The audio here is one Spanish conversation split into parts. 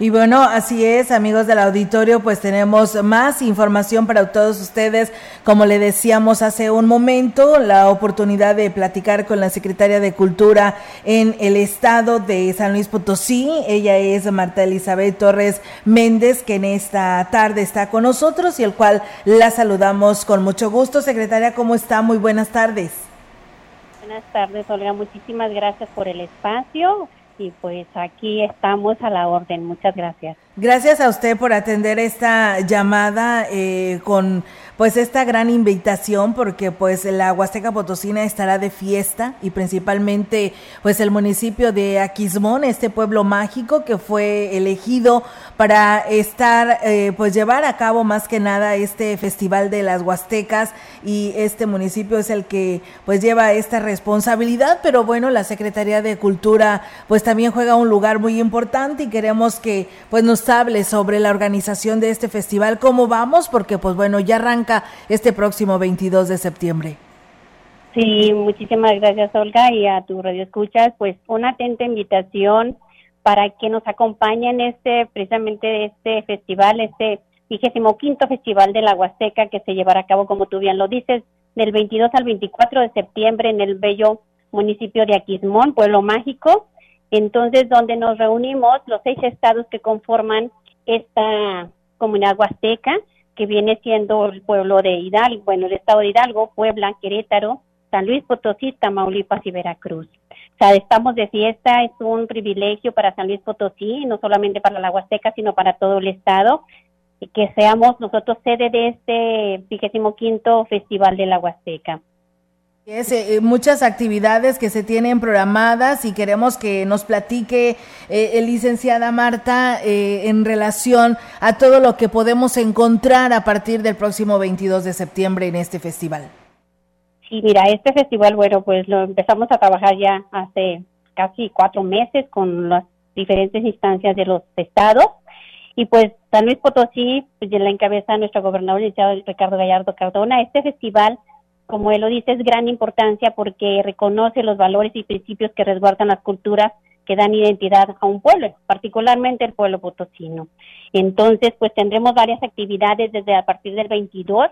Y bueno, así es, amigos del auditorio, pues tenemos más información para todos ustedes. Como le decíamos hace un momento, la oportunidad de platicar con la secretaria de Cultura en el estado de San Luis Potosí. Ella es Marta Elizabeth Torres Méndez, que en esta tarde está con nosotros y el cual la saludamos con mucho gusto. Secretaria, ¿cómo está? Muy buenas tardes. Buenas tardes, Olga. Muchísimas gracias por el espacio y pues aquí estamos a la orden. Muchas gracias. Gracias a usted por atender esta llamada eh, con pues esta gran invitación porque pues la Huasteca Potosina estará de fiesta y principalmente pues el municipio de Aquismón, este pueblo mágico que fue elegido para estar eh, pues llevar a cabo más que nada este festival de las Huastecas y este municipio es el que pues lleva esta responsabilidad, pero bueno, la Secretaría de Cultura pues también juega un lugar muy importante y queremos que pues nos hable sobre la organización de este festival, cómo vamos, porque pues bueno, ya arranca este próximo 22 de septiembre. Sí, muchísimas gracias Olga y a tu radio escuchas, pues una atenta invitación para que nos acompañen este precisamente este festival, este vigésimo quinto festival de la Huasteca que se llevará a cabo, como tú bien lo dices, del 22 al 24 de septiembre en el bello municipio de Aquismón, pueblo mágico. Entonces, donde nos reunimos los seis estados que conforman esta comunidad huasteca que viene siendo el pueblo de Hidalgo, bueno, el estado de Hidalgo, Puebla, Querétaro, San Luis Potosí, Tamaulipas y Veracruz. O sea, estamos de fiesta, es un privilegio para San Luis Potosí, no solamente para la Huasteca, sino para todo el estado, y que seamos nosotros sede de este vigésimo quinto Festival de la Huasteca. Es, eh, eh, muchas actividades que se tienen programadas y queremos que nos platique eh, licenciada Marta eh, en relación a todo lo que podemos encontrar a partir del próximo 22 de septiembre en este festival. Sí, mira, este festival, bueno, pues lo empezamos a trabajar ya hace casi cuatro meses con las diferentes instancias de los estados y pues San Luis Potosí, pues la encabeza nuestro gobernador, licenciado Ricardo Gallardo Cardona. Este festival como él lo dice, es gran importancia porque reconoce los valores y principios que resguardan las culturas que dan identidad a un pueblo, particularmente el pueblo potosino. Entonces, pues tendremos varias actividades desde a partir del 22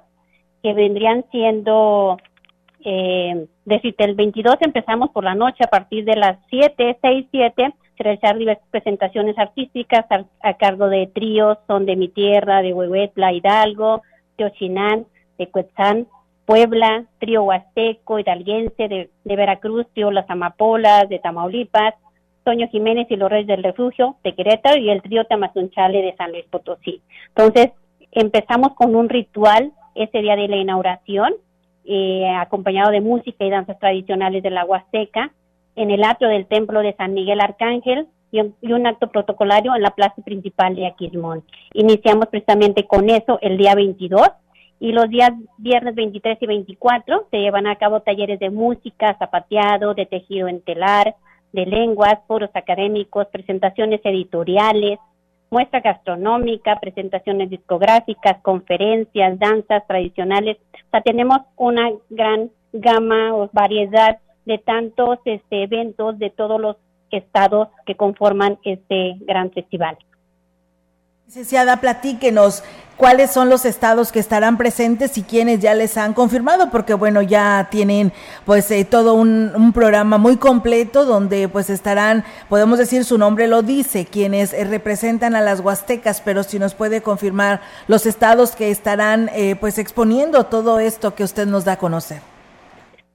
que vendrían siendo, eh, decirte, el 22 empezamos por la noche a partir de las 7, 6, 7, realizar diversas presentaciones artísticas a, cargo de tríos, son de mi tierra, de Huehuetla, Hidalgo, de Ochinán, de Cuetzán, Puebla, trío huasteco, hidalguense de, Veracruz, trío Las Amapolas de Tamaulipas, Toño Jiménez y los Reyes del Refugio de Querétaro y el trío Tamazunchale de San Luis Potosí. Entonces, empezamos con un ritual ese día de la inauguración, eh, acompañado de música y danzas tradicionales de la Huasteca, en el atrio del templo de San Miguel Arcángel y un, acto protocolario en la plaza principal de Aquismón. Iniciamos precisamente con eso el día 22 y los días viernes 23 y 24 se llevan a cabo talleres de música, zapateado, de tejido en telar, de lenguas, foros académicos, presentaciones editoriales, muestra gastronómica, presentaciones discográficas, conferencias, danzas tradicionales. O sea, tenemos una gran gama o variedad de tantos este, eventos de todos los estados que conforman este gran festival. Licenciada, platíquenos cuáles son los estados que estarán presentes y quiénes ya les han confirmado, porque bueno, ya tienen pues eh, todo un, programa muy completo donde pues estarán, podemos decir su nombre lo dice, quienes eh, representan a las huastecas, pero si nos puede confirmar los estados que estarán eh, pues exponiendo todo esto que usted nos da a conocer.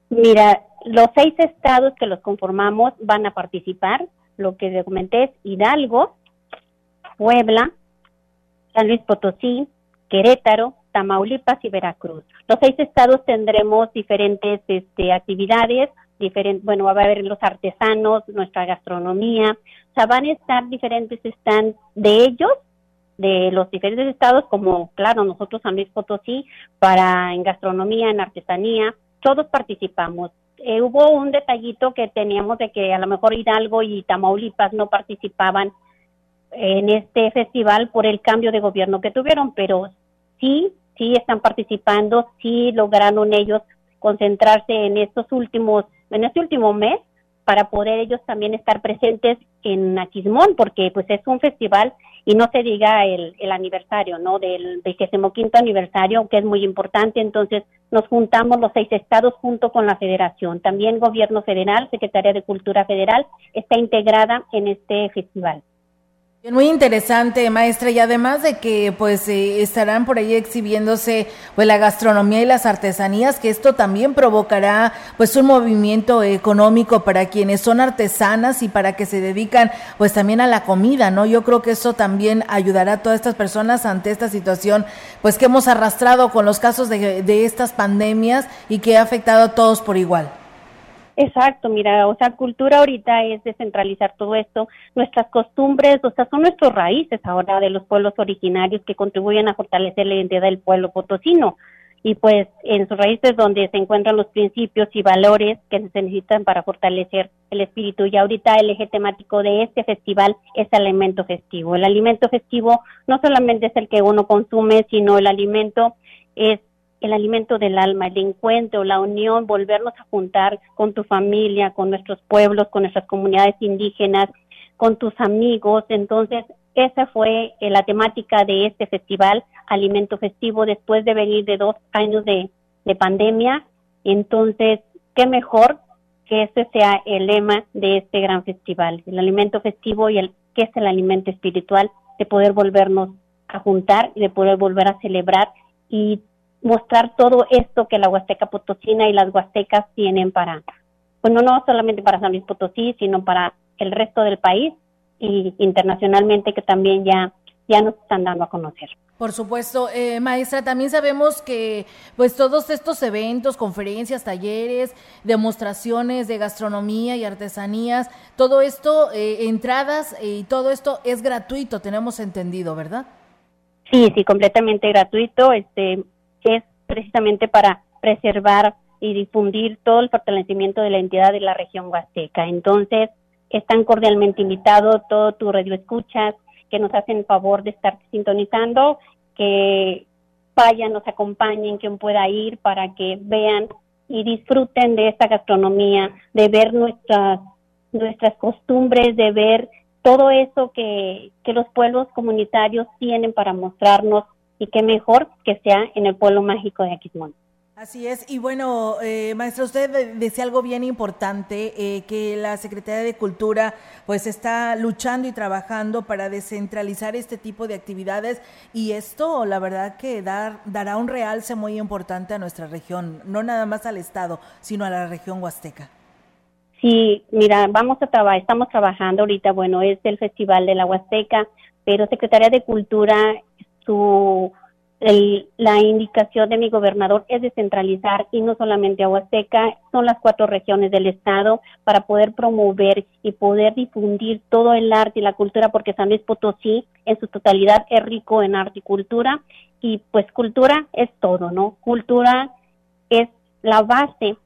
Mira, los seis estados que los conformamos van a participar, lo que le comenté es Hidalgo, Puebla, San Luis Potosí, Querétaro, Tamaulipas y Veracruz. Los seis estados tendremos diferentes este, actividades, diferentes, bueno, va a haber los artesanos, nuestra gastronomía, o sea, van a estar diferentes están de ellos, de los diferentes estados, como, claro, nosotros San Luis Potosí, para en gastronomía, en artesanía, todos participamos. Eh, hubo un detallito que teníamos de que a lo mejor Hidalgo y Tamaulipas no participaban en este festival por el cambio de gobierno que tuvieron, pero sí, sí están participando, sí lograron ellos concentrarse en estos últimos, en este último mes para poder ellos también estar presentes en Aquismón, porque pues es un festival y no se diga el, el aniversario, ¿no? Del quinto aniversario, que es muy importante, entonces nos juntamos los seis estados junto con la federación. También gobierno federal, Secretaría de Cultura Federal, está integrada en este festival. Muy interesante, maestra, y además de que pues eh, estarán por ahí exhibiéndose pues la gastronomía y las artesanías, que esto también provocará pues un movimiento económico para quienes son artesanas y para que se dedican pues también a la comida, ¿no? Yo creo que eso también ayudará a todas estas personas ante esta situación pues que hemos arrastrado con los casos de, de estas pandemias y que ha afectado a todos por igual. Exacto, mira, o sea, cultura ahorita es descentralizar todo esto, nuestras costumbres, o sea, son nuestros raíces ahora de los pueblos originarios que contribuyen a fortalecer la identidad del pueblo potosino. Y pues en sus raíces donde se encuentran los principios y valores que se necesitan para fortalecer el espíritu. Y ahorita el eje temático de este festival es el alimento festivo. El alimento festivo no solamente es el que uno consume, sino el alimento es el alimento del alma, el encuentro, la unión, volvernos a juntar con tu familia, con nuestros pueblos, con nuestras comunidades indígenas, con tus amigos. Entonces, esa fue eh, la temática de este festival, Alimento Festivo, después de venir de dos años de, pandemia. Entonces, qué mejor que ese sea el lema de este gran festival, el alimento festivo y el que es el alimento espiritual, de poder volvernos a juntar y de poder volver a celebrar y mostrar todo esto que la Huasteca Potosina y las Huastecas tienen para, bueno, no solamente para San Luis Potosí, sino para el resto del país y internacionalmente que también ya, ya nos están dando a conocer. Por supuesto, eh, maestra, también sabemos que pues todos estos eventos, conferencias, talleres, demostraciones de gastronomía y artesanías, todo esto, eh, entradas y todo esto es gratuito, tenemos entendido, ¿verdad? Sí, sí, completamente gratuito. Este, es precisamente para preservar y difundir todo el fortalecimiento de la entidad de la región huasteca. Entonces, están cordialmente invitados todo tu radio escuchas que nos hacen favor de estar sintonizando, que vayan, nos acompañen, quien pueda ir para que vean y disfruten de esta gastronomía, de ver nuestras nuestras costumbres, de ver todo eso que, que los pueblos comunitarios tienen para mostrarnos y qué mejor que sea en el pueblo mágico de Aquismón. Así es, y bueno, eh, maestra, usted decía algo bien importante, eh, que la Secretaría de Cultura pues está luchando y trabajando para descentralizar este tipo de actividades y esto la verdad que dar, dará un realce muy importante a nuestra región, no nada más al Estado, sino a la región huasteca. Sí, mira, vamos a trabajar, estamos trabajando ahorita, bueno, es el Festival de la Huasteca, pero Secretaría de Cultura su la indicación de mi gobernador es descentralizar y no solamente a Huasteca, son las cuatro regiones del estado para poder promover y poder difundir todo el arte y la cultura porque San Luis Potosí en su totalidad es rico en arte y cultura y pues cultura es todo, ¿no? Cultura es la base,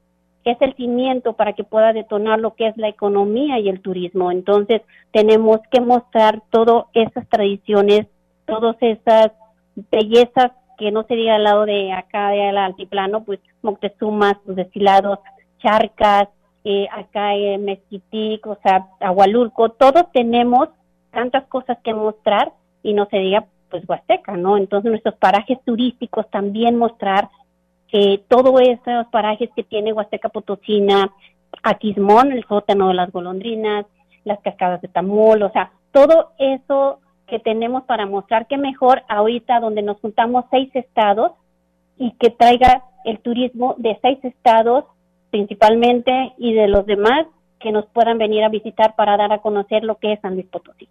es el cimiento para que pueda detonar lo que es la economía y el turismo. Entonces tenemos que mostrar todas esas tradiciones todas esas bellezas que no sería al lado de acá del altiplano, pues Moctezuma, sus destilados, charcas, eh, acá en Mezquitic, o sea, Agualulco, todos tenemos tantas cosas que mostrar y no se diga pues Huasteca, ¿no? Entonces nuestros parajes turísticos también mostrar que todos esos parajes que tiene Huasteca Potosina, Aquismón, el sótano de las golondrinas, las cascadas de Tamol, o sea, todo eso que tenemos para mostrar que mejor ahorita donde nos juntamos seis estados y que traiga el turismo de seis estados principalmente y de los demás que nos puedan venir a visitar para dar a conocer lo que es San Luis Potosí.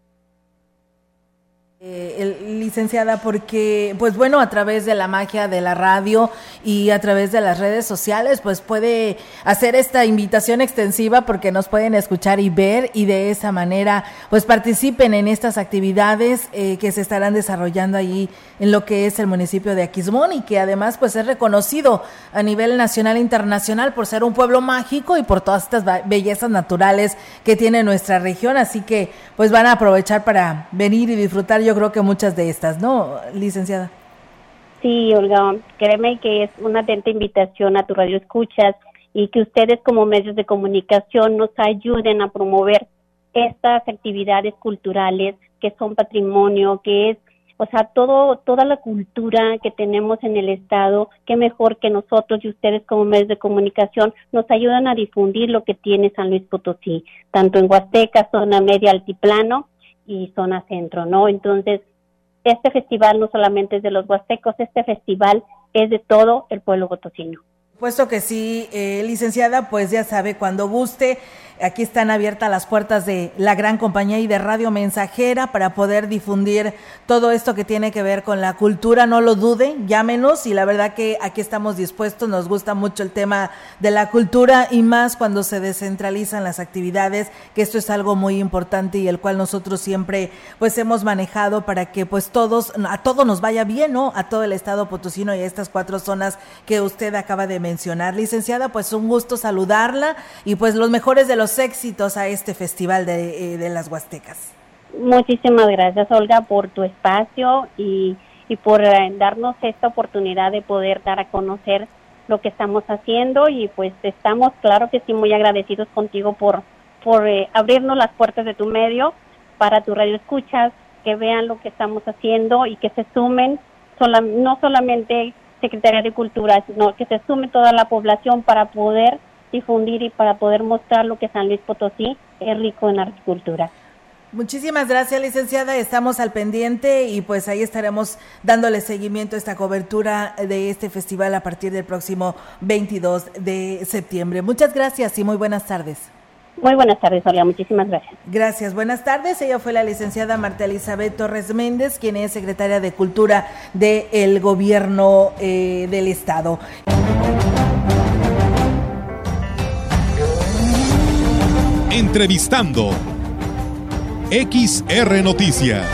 Eh, licenciada, porque, pues bueno, a través de la magia de la radio y a través de las redes sociales, pues puede hacer esta invitación extensiva porque nos pueden escuchar y ver y de esa manera, pues participen en estas actividades eh, que se estarán desarrollando allí en lo que es el municipio de Aquismón y que además, pues es reconocido a nivel nacional e internacional por ser un pueblo mágico y por todas estas bellezas naturales que tiene nuestra región. Así que, pues van a aprovechar para venir y disfrutar. Yo creo que muchas de estas, ¿no, licenciada? Sí, Olga, créeme que es una atenta invitación a tu radio escuchas y que ustedes como medios de comunicación nos ayuden a promover estas actividades culturales que son patrimonio, que es, o sea, todo, toda la cultura que tenemos en el Estado, qué mejor que nosotros y ustedes como medios de comunicación nos ayudan a difundir lo que tiene San Luis Potosí, tanto en Huasteca, zona media, altiplano y zona centro, ¿no? Entonces, este festival no solamente es de los huastecos, este festival es de todo el pueblo potosino. Puesto que sí, eh, licenciada, pues ya sabe, cuando guste, Aquí están abiertas las puertas de la gran compañía y de Radio Mensajera para poder difundir todo esto que tiene que ver con la cultura. No lo dude, llámenos y la verdad que aquí estamos dispuestos. Nos gusta mucho el tema de la cultura y más cuando se descentralizan las actividades, que esto es algo muy importante y el cual nosotros siempre pues hemos manejado para que pues todos, a todos nos vaya bien, ¿no? A todo el estado potosino y a estas cuatro zonas que usted acaba de mencionar. Licenciada, pues un gusto saludarla y pues los mejores de los éxitos a este Festival de, eh, de las Huastecas. Muchísimas gracias, Olga, por tu espacio y, y por eh, darnos esta oportunidad de poder dar a conocer lo que estamos haciendo y pues estamos, claro que sí, muy agradecidos contigo por, por eh, abrirnos las puertas de tu medio para tu radio escuchas, que vean lo que estamos haciendo y que se sumen, sola, no solamente Secretaría de Cultura, sino que se sume toda la población para poder difundir y para poder mostrar lo que San Luis Potosí es rico en agricultura. Muchísimas gracias, licenciada. Estamos al pendiente y pues ahí estaremos dándole seguimiento a esta cobertura de este festival a partir del próximo 22 de septiembre. Muchas gracias y muy buenas tardes. Muy buenas tardes, Olga. Muchísimas gracias. Gracias. Buenas tardes. Ella fue la licenciada Marta Elizabeth Torres Méndez, quien es secretaria de Cultura del Gobierno eh, del Estado. Entrevistando XR Noticias.